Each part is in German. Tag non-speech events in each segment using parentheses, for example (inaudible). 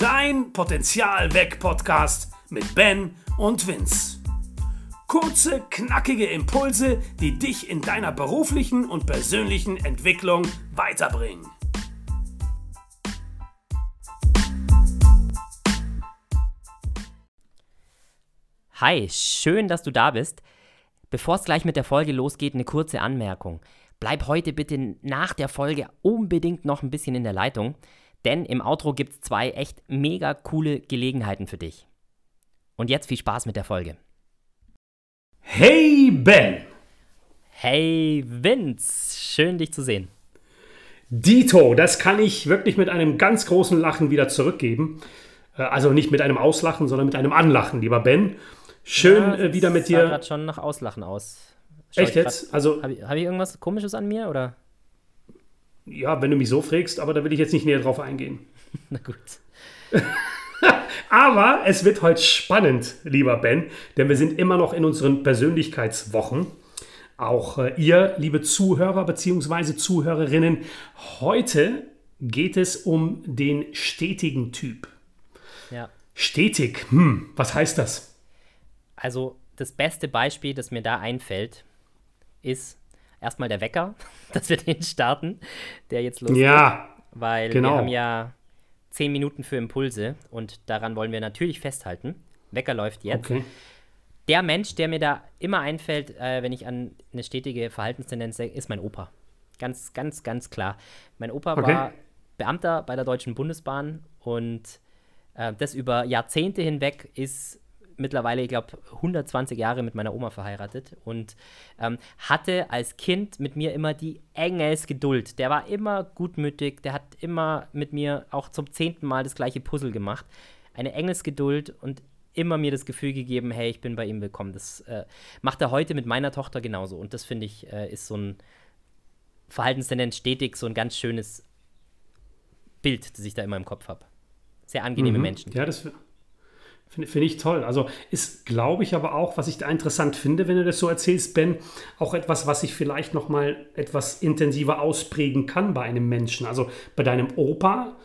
Dein Potenzial weg Podcast mit Ben und Vince. Kurze, knackige Impulse, die dich in deiner beruflichen und persönlichen Entwicklung weiterbringen. Hi, schön, dass du da bist. Bevor es gleich mit der Folge losgeht, eine kurze Anmerkung. Bleib heute bitte nach der Folge unbedingt noch ein bisschen in der Leitung, denn im Outro gibt es zwei echt mega coole Gelegenheiten für dich. Und jetzt viel Spaß mit der Folge. Hey Ben! Hey Vince, schön dich zu sehen. Dito, das kann ich wirklich mit einem ganz großen Lachen wieder zurückgeben. Äh, also nicht mit einem Auslachen, sondern mit einem Anlachen, lieber Ben. Schön Ja, äh, wieder mit das sah dir. gerade schon nach Auslachen aus. Schau Echt ich grad- jetzt? Also, Habe ich, hab ich irgendwas Komisches an mir oder? Ja, wenn du mich so fragst, aber da will ich jetzt nicht näher drauf eingehen. (laughs) Na gut. (laughs) Aber es wird heute spannend, lieber Ben, denn wir sind immer noch in unseren Persönlichkeitswochen. Auch äh, ihr, liebe Zuhörer bzw. Zuhörerinnen, heute geht es um den stetigen Typ. Ja. Stetig, hm, was heißt das? Also das beste Beispiel, das mir da einfällt, ist erstmal der Wecker, (laughs) dass wir den starten, der jetzt losgeht. Ja, Weil genau. wir haben ja zehn Minuten für Impulse und daran wollen wir natürlich festhalten. Wecker läuft jetzt. okay. Der Mensch, der mir da immer einfällt, äh, wenn ich an eine stetige Verhaltenstendenz denke, ist mein Opa. Ganz, ganz, ganz klar. Mein Opa Okay. war Beamter bei der Deutschen Bundesbahn und äh, das über Jahrzehnte hinweg ist mittlerweile, ich glaube, 120 Jahre mit meiner Oma verheiratet und ähm, hatte als Kind mit mir immer die Engelsgeduld. Der war immer gutmütig, der hat immer mit mir auch zum zehnten Mal das gleiche Puzzle gemacht. Eine Engelsgeduld und immer mir das Gefühl gegeben, hey, ich bin bei ihm willkommen. Das äh, macht er heute mit meiner Tochter genauso. Und das finde ich, äh, ist so ein Verhaltenstendenz stetig, so ein ganz schönes Bild, das ich da immer im Kopf habe. Sehr angenehme Menschen. Ja, das finde find ich toll. Also ist, glaube ich, aber auch, was ich da interessant finde, wenn du das so erzählst, Ben, auch etwas, was ich vielleicht noch mal etwas intensiver ausprägen kann bei einem Menschen. Also bei deinem Opa,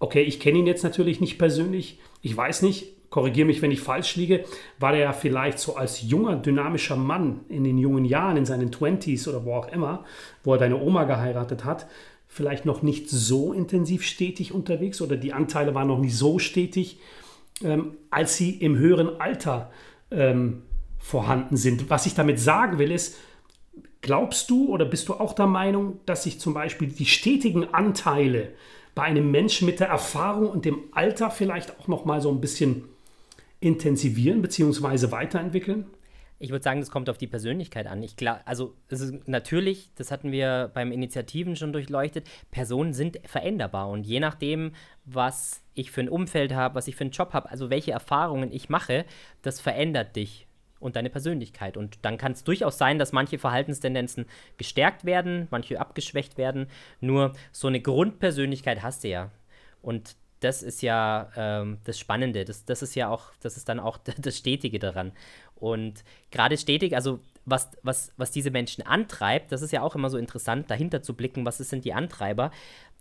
okay, ich kenne ihn jetzt natürlich nicht persönlich, ich weiß nicht, korrigiere mich, wenn ich falsch liege, war der ja vielleicht so als junger, dynamischer Mann in den jungen Jahren, in seinen 20s oder wo auch immer, wo er deine Oma geheiratet hat, vielleicht noch nicht so intensiv stetig unterwegs oder die Anteile waren noch nicht so stetig, ähm, als sie im höheren Alter ähm, vorhanden sind. Was ich damit sagen will, ist, glaubst du oder bist du auch der Meinung, dass sich zum Beispiel die stetigen Anteile bei einem Menschen mit der Erfahrung und dem Alter vielleicht auch noch mal so ein bisschen intensivieren bzw. weiterentwickeln? Ich würde sagen, das kommt auf die Persönlichkeit an. Ich glaube, also es ist natürlich, das hatten wir beim Initiativen schon durchleuchtet, Personen sind veränderbar und je nachdem, was ich für ein Umfeld habe, was ich für einen Job habe, also welche Erfahrungen ich mache, das verändert dich und deine Persönlichkeit. Und dann kann es durchaus sein, dass manche Verhaltenstendenzen gestärkt werden, manche abgeschwächt werden. Nur so eine Grundpersönlichkeit hast du ja. Und das ist ja ähm, das Spannende. Das, das ist ja auch, das ist dann auch (laughs) das Stetige daran. Und gerade stetig, also was, was, was diese Menschen antreibt, das ist ja auch immer so interessant, dahinter zu blicken, was sind die Antreiber.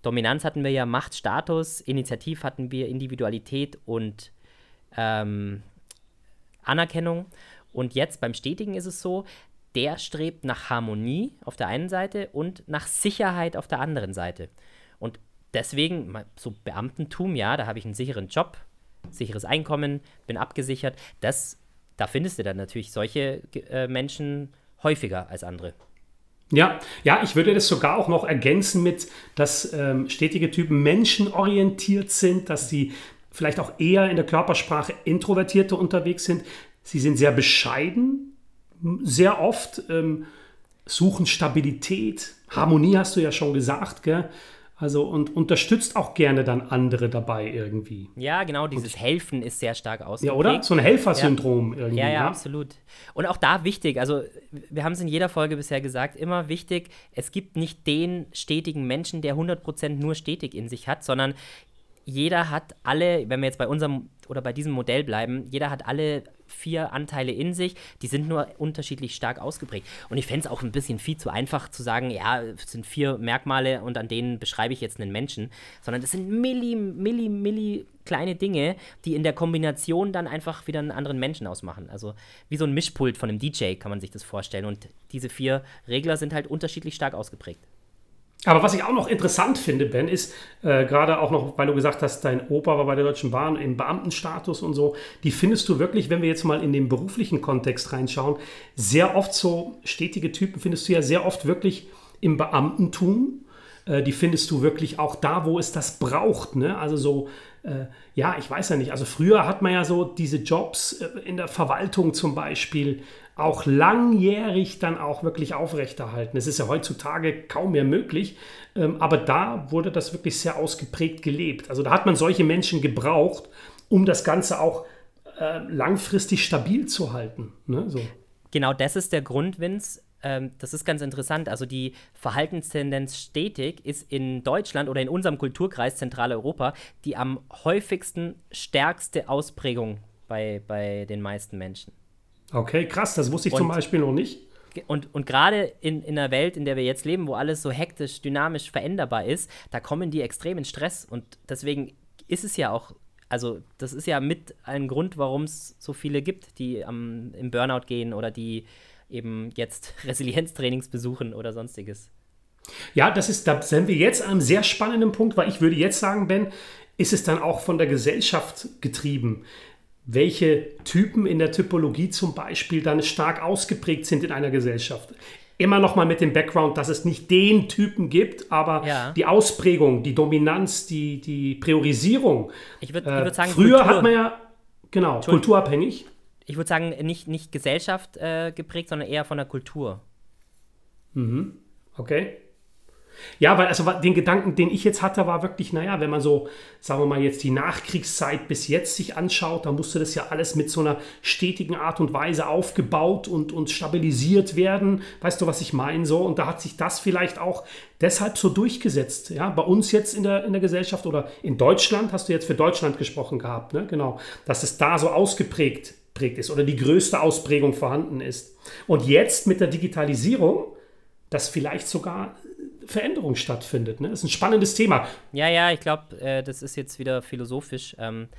Dominanz hatten wir ja, Macht, Status, Initiativ hatten wir, Individualität und ähm, Anerkennung. Und jetzt beim Stetigen ist es so, der strebt nach Harmonie auf der einen Seite und nach Sicherheit auf der anderen Seite. Und deswegen, so Beamtentum, ja, da habe ich einen sicheren Job, sicheres Einkommen, bin abgesichert. Das, da findest du dann natürlich solche äh, Menschen häufiger als andere. Ja, ja, ich würde das sogar auch noch ergänzen mit, dass ähm, stetige Typen menschenorientiert sind, dass sie vielleicht auch eher in der Körpersprache introvertierter unterwegs sind. Sie sind sehr bescheiden, sehr oft ähm, suchen Stabilität, Harmonie hast du ja schon gesagt, gell? Also und unterstützt auch gerne dann andere dabei irgendwie. Ja, genau, dieses Helfen ist sehr stark Ja, ausgeprägt. oder? So ein Helfersyndrom irgendwie. Ja, ja, absolut. Und auch da wichtig, also wir haben es in jeder Folge bisher gesagt, immer wichtig, es gibt nicht den stetigen Menschen, der 100% nur stetig in sich hat, sondern jeder hat alle, wenn wir jetzt bei unserem oder bei diesem Modell bleiben, jeder hat alle vier Anteile in sich, die sind nur unterschiedlich stark ausgeprägt. Und ich fände es auch ein bisschen viel zu einfach zu sagen, ja, es sind vier Merkmale und an denen beschreibe ich jetzt einen Menschen, sondern das sind milli, milli, milli kleine Dinge, die in der Kombination dann einfach wieder einen anderen Menschen ausmachen. Also wie so ein Mischpult von einem DJ kann man sich das vorstellen. Und diese vier Regler sind halt unterschiedlich stark ausgeprägt. Aber was ich auch noch interessant finde, Ben, ist äh, gerade auch noch, weil du gesagt hast, dein Opa war bei der Deutschen Bahn im Beamtenstatus und so, die findest du wirklich, wenn wir jetzt mal in den beruflichen Kontext reinschauen, sehr oft so stetige Typen findest du ja sehr oft wirklich im Beamtentum. Äh, die findest du wirklich auch da, wo es das braucht. Ne? Also so äh, ja, ich weiß ja nicht. Also früher hat man ja so diese Jobs äh, in der Verwaltung zum Beispiel auch langjährig dann auch wirklich aufrechterhalten. Es ist ja heutzutage kaum mehr möglich, ähm, aber da wurde das wirklich sehr ausgeprägt gelebt. Also da hat man solche Menschen gebraucht, um das Ganze auch äh, langfristig stabil zu halten. Ne? So. Genau das ist der Grund, Vince, ähm, das ist ganz interessant. Also die Verhaltenstendenz stetig ist in Deutschland oder in unserem Kulturkreis Zentraleuropa die am häufigsten stärkste Ausprägung bei, bei den meisten Menschen. Okay, krass, das wusste ich und, zum Beispiel noch nicht. Und, und gerade in, in einer Welt, in der wir jetzt leben, wo alles so hektisch, dynamisch veränderbar ist, da kommen die extrem in Stress. Und deswegen ist es ja auch also das ist ja mit ein Grund, warum es so viele gibt, die am, im Burnout gehen oder die eben jetzt (laughs) Resilienztrainings besuchen oder sonstiges. Ja, das ist, da sind wir jetzt an einem sehr spannenden Punkt, weil ich würde jetzt sagen, Ben, ist es dann auch von der Gesellschaft getrieben, welche Typen in der Typologie zum Beispiel dann stark ausgeprägt sind in einer Gesellschaft. Immer noch mal mit dem Background, dass es nicht den Typen gibt, aber ja. die Ausprägung, die Dominanz, die, die Priorisierung. Ich würde äh, würd sagen, früher Kultur. hat man ja, genau, kulturabhängig ich würde sagen, nicht, nicht Gesellschaft äh, geprägt, sondern eher von der Kultur. Mhm. Okay. Ja, weil also den Gedanken, den ich jetzt hatte, war wirklich, naja, wenn man so, sagen wir mal, jetzt die Nachkriegszeit bis jetzt sich anschaut, dann musste das ja alles mit so einer stetigen Art und Weise aufgebaut und, und stabilisiert werden. Weißt du, was ich meine? So, und da hat sich das vielleicht auch deshalb so durchgesetzt. Ja, bei uns jetzt in der, in der Gesellschaft oder in Deutschland, hast du jetzt für Deutschland gesprochen gehabt, ne? Genau, dass es da so ausgeprägt ausgeprägt ist oder die größte Ausprägung vorhanden ist. Und jetzt mit der Digitalisierung, dass vielleicht sogar Veränderung stattfindet. Ne? Das ist ein spannendes Thema. Ja, ja, ich glaube, äh, das ist jetzt wieder philosophisch. Ähm,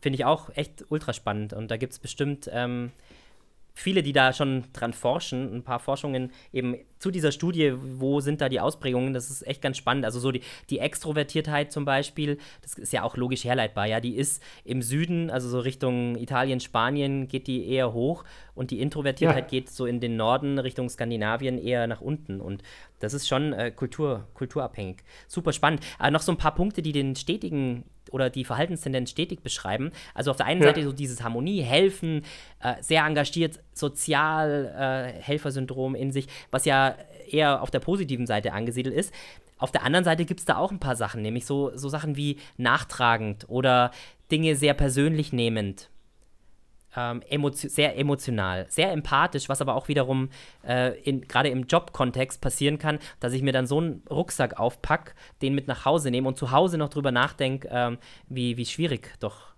Finde ich auch echt ultra spannend. Und da gibt es bestimmt ähm, viele, die da schon dran forschen, ein paar Forschungen eben zu dieser Studie, wo sind da die Ausprägungen, das ist echt ganz spannend. Also so die, die Extrovertiertheit zum Beispiel, das ist ja auch logisch herleitbar, ja, die ist im Süden, also so Richtung Italien, Spanien, geht die eher hoch und die Introvertiertheit ja. geht so in den Norden, Richtung Skandinavien, eher nach unten. Und das ist schon äh, Kultur, kulturabhängig. Super spannend. Aber noch so ein paar Punkte, die den stetigen oder die Verhaltenstendenz stetig beschreiben. Also auf der einen ja. Seite so dieses Harmonie, helfen, äh, sehr engagiert, sozial, äh, Helfersyndrom in sich, was ja eher auf der positiven Seite angesiedelt ist. Auf der anderen Seite gibt es da auch ein paar Sachen, nämlich so, so Sachen wie nachtragend oder Dinge sehr persönlich nehmend ähm, emotio sehr emotional, sehr empathisch, was aber auch wiederum äh, gerade im Jobkontext passieren kann, dass ich mir dann so einen Rucksack aufpacke, den mit nach Hause nehme und zu Hause noch drüber nachdenke, ähm, wie, wie schwierig doch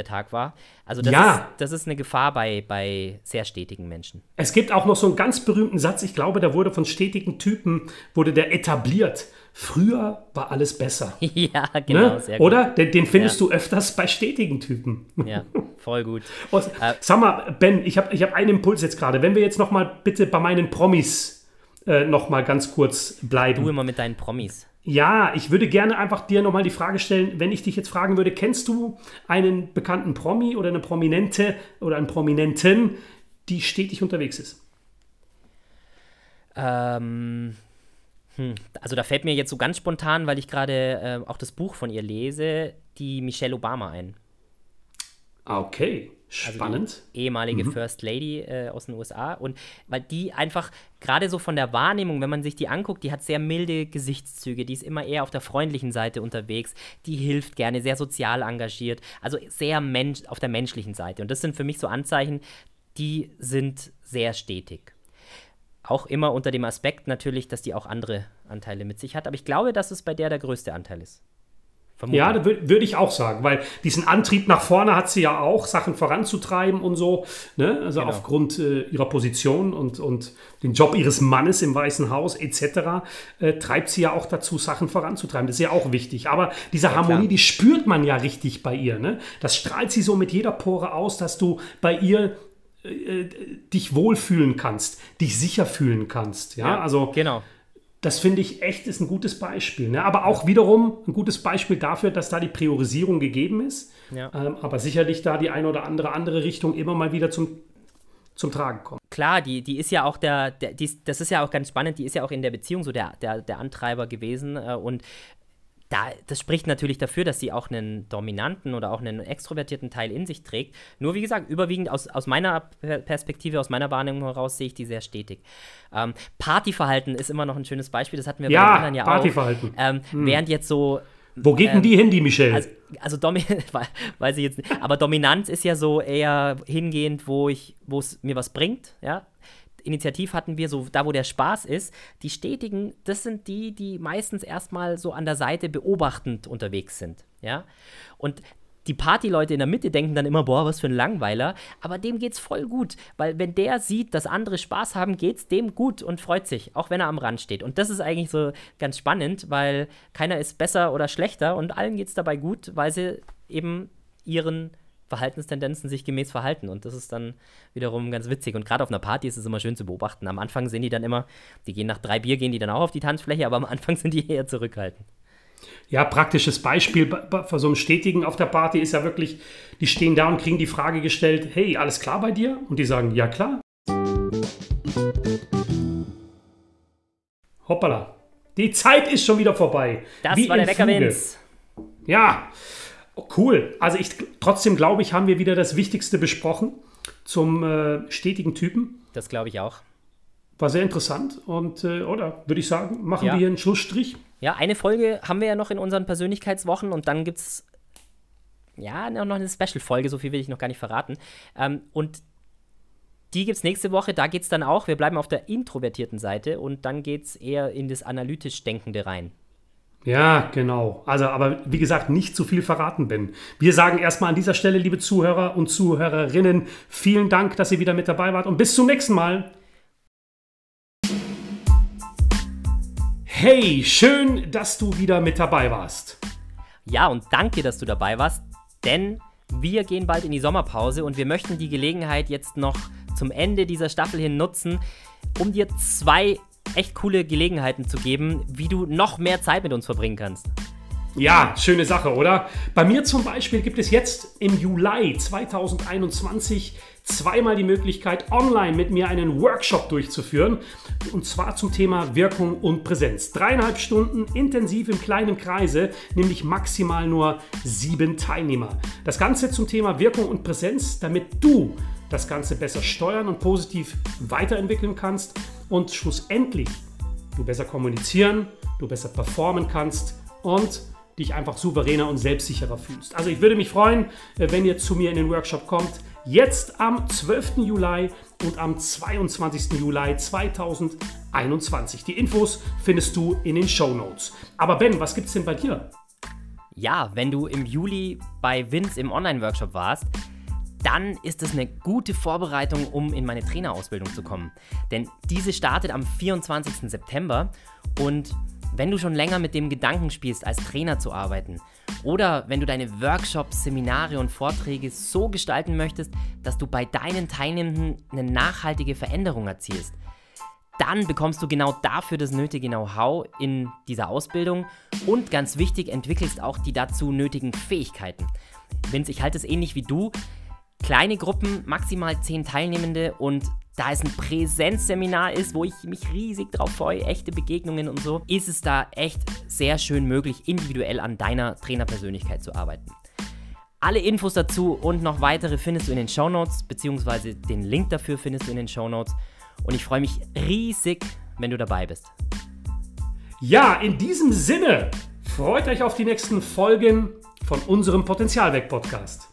der Tag war. Also das, ja. ist, das ist eine Gefahr bei, bei sehr stetigen Menschen. Es gibt auch noch so einen ganz berühmten Satz, ich glaube, der wurde von stetigen Typen, wurde der etabliert. Früher war alles besser. (laughs) ja, genau. Ne? Oder? Den, den findest ja. du öfters bei stetigen Typen. ja, voll gut. (laughs) Äh, sag mal, Ben, ich habe ich hab einen Impuls jetzt gerade. Wenn wir jetzt noch mal bitte bei meinen Promis äh, noch mal ganz kurz bleiben. Du immer mit deinen Promis. Ja, ich würde gerne einfach dir nochmal die Frage stellen, wenn ich dich jetzt fragen würde, kennst du einen bekannten Promi oder eine Prominente oder einen Prominenten, die stetig unterwegs ist? Ähm, hm, also da fällt mir jetzt so ganz spontan, weil ich gerade äh, auch das Buch von ihr lese, die Michelle Obama ein. Okay. Spannend. Also ehemalige mhm. First Lady äh, aus den USA. Und weil die einfach, gerade so von der Wahrnehmung, wenn man sich die anguckt, die hat sehr milde Gesichtszüge, die ist immer eher auf der freundlichen Seite unterwegs, die hilft gerne, sehr sozial engagiert, also sehr mensch auf der menschlichen Seite. Und das sind für mich so Anzeichen, die sind sehr stetig. Auch immer unter dem Aspekt natürlich, dass die auch andere Anteile mit sich hat. Aber ich glaube, dass es bei der der größte Anteil ist. Vermutlich. Ja, da würde ich auch sagen, weil diesen Antrieb nach vorne hat sie ja auch, Sachen voranzutreiben und so. Ne? Also genau. aufgrund äh, ihrer Position und, und den Job ihres Mannes im Weißen Haus etc. Äh, treibt sie ja auch dazu, Sachen voranzutreiben. Das ist ja auch wichtig. Aber diese ja, Harmonie, klar. die spürt man ja richtig bei ihr. Ne? Das strahlt sie so mit jeder Pore aus, dass du bei ihr äh, äh dich wohlfühlen kannst, dich sicher fühlen kannst. Ja, ja also genau das finde ich echt ist ein gutes Beispiel. Ne? Aber auch wiederum ein gutes Beispiel dafür, dass da die Priorisierung gegeben ist. Ja. Ähm, aber sicherlich da die eine oder andere andere Richtung immer mal wieder zum, zum Tragen kommt. Klar, die, die ist ja auch der, der die, das ist ja auch ganz spannend, die ist ja auch in der Beziehung so der, der, der Antreiber gewesen. Äh, und da, das spricht natürlich dafür, dass sie auch einen dominanten oder auch einen extrovertierten Teil in sich trägt. Nur wie gesagt, überwiegend aus, aus meiner Perspektive, aus meiner Wahrnehmung heraus sehe ich die sehr stetig. Ähm, Partyverhalten ist immer noch ein schönes Beispiel, das hatten wir ja, bei den anderen ja Partyverhalten. auch. Ähm, hm. Während jetzt so wo geht denn ähm, die hin, die Michelle? Also, also (laughs) weiß ich jetzt nicht. Aber Dominanz ist ja so eher hingehend, wo ich, wo es mir was bringt, ja. Initiativ hatten wir, so da wo der Spaß ist, die Stetigen, das sind die, die meistens erstmal so an der Seite beobachtend unterwegs sind. Ja? Und die Partyleute in der Mitte denken dann immer, boah, was für ein Langweiler. Aber dem geht's voll gut, weil wenn der sieht, dass andere Spaß haben, geht's dem gut und freut sich, auch wenn er am Rand steht. Und das ist eigentlich so ganz spannend, weil keiner ist besser oder schlechter und allen geht's dabei gut, weil sie eben ihren Verhaltenstendenzen sich gemäß verhalten. Und das ist dann wiederum ganz witzig. Und gerade auf einer Party ist es immer schön zu beobachten. Am Anfang sind die dann immer, die gehen nach drei Bier, gehen die dann auch auf die Tanzfläche, aber am Anfang (laughs) sind die eher zurückhaltend. Ja, praktisches Beispiel für so einem Stetigen auf der Party ist ja wirklich, die stehen da und kriegen die Frage gestellt, hey, alles klar bei dir? Und die sagen, ja klar. Hoppala. Die Zeit ist schon wieder vorbei. Das Wie war der Wecker Vince. Ja, cool. Also ich trotzdem glaube ich, haben wir wieder das Wichtigste besprochen zum äh, stetigen Typen. Das glaube ich auch. War sehr interessant und äh, oder würde ich sagen, machen ja. wir hier einen Schlussstrich. Ja, eine Folge haben wir ja noch in unseren Persönlichkeitswochen und dann gibt es ja noch eine Special-Folge, so viel will ich noch gar nicht verraten. Ähm, und die gibt es nächste Woche, da geht es dann auch, wir bleiben auf der introvertierten Seite und dann geht es eher in das analytisch Denkende rein. Ja, genau. Also, aber wie gesagt, nicht zu viel verraten, Ben. Wir sagen erstmal an dieser Stelle, liebe Zuhörer und Zuhörerinnen, vielen Dank, dass ihr wieder mit dabei wart und bis zum nächsten Mal. Hey, schön, dass du wieder mit dabei warst. Ja, und danke, dass du dabei warst, denn wir gehen bald in die Sommerpause und wir möchten die Gelegenheit jetzt noch zum Ende dieser Staffel hin nutzen, um dir zwei echt coole Gelegenheiten zu geben, wie du noch mehr Zeit mit uns verbringen kannst. Ja, schöne Sache, oder? Bei mir zum Beispiel gibt es jetzt im Juli 2021 zweimal die Möglichkeit, online mit mir einen Workshop durchzuführen. Und zwar zum Thema Wirkung und Präsenz. Dreieinhalb Stunden intensiv im kleinen Kreise, nämlich maximal nur sieben Teilnehmer. Das Ganze zum Thema Wirkung und Präsenz, damit du das Ganze besser steuern und positiv weiterentwickeln kannst und schlussendlich du besser kommunizieren, du besser performen kannst und dich einfach souveräner und selbstsicherer fühlst. Also ich würde mich freuen, äh, wenn ihr zu mir in den Workshop kommt. Jetzt am 12. Juli und am 22. Juli 2021. Die Infos findest du in den Show Notes. Aber Ben, was gibt es denn bei dir? Ja, wenn du im Juli bei Vince im Online-Workshop warst, dann ist es eine gute Vorbereitung, um in meine Trainerausbildung zu kommen. Denn diese startet am 24. September und wenn du schon länger mit dem Gedanken spielst, als Trainer zu arbeiten, oder wenn du deine Workshops, Seminare und Vorträge so gestalten möchtest, dass du bei deinen Teilnehmenden eine nachhaltige Veränderung erzielst, dann bekommst du genau dafür das nötige Know-how in dieser Ausbildung und ganz wichtig, entwickelst auch die dazu nötigen Fähigkeiten. Vince, ich halte es ähnlich wie du kleine Gruppen, maximal zehn Teilnehmende und da es ein Präsenzseminar ist, wo ich mich riesig drauf freue, echte Begegnungen und so, ist es da echt sehr schön möglich, individuell an deiner Trainerpersönlichkeit zu arbeiten. Alle Infos dazu und noch weitere findest du in den Show Notes, beziehungsweise den Link dafür findest du in den Show Notes. Und ich freue mich riesig, wenn du dabei bist. Ja, in diesem Sinne, freut euch auf die nächsten Folgen von unserem Potenzialweg-Podcast.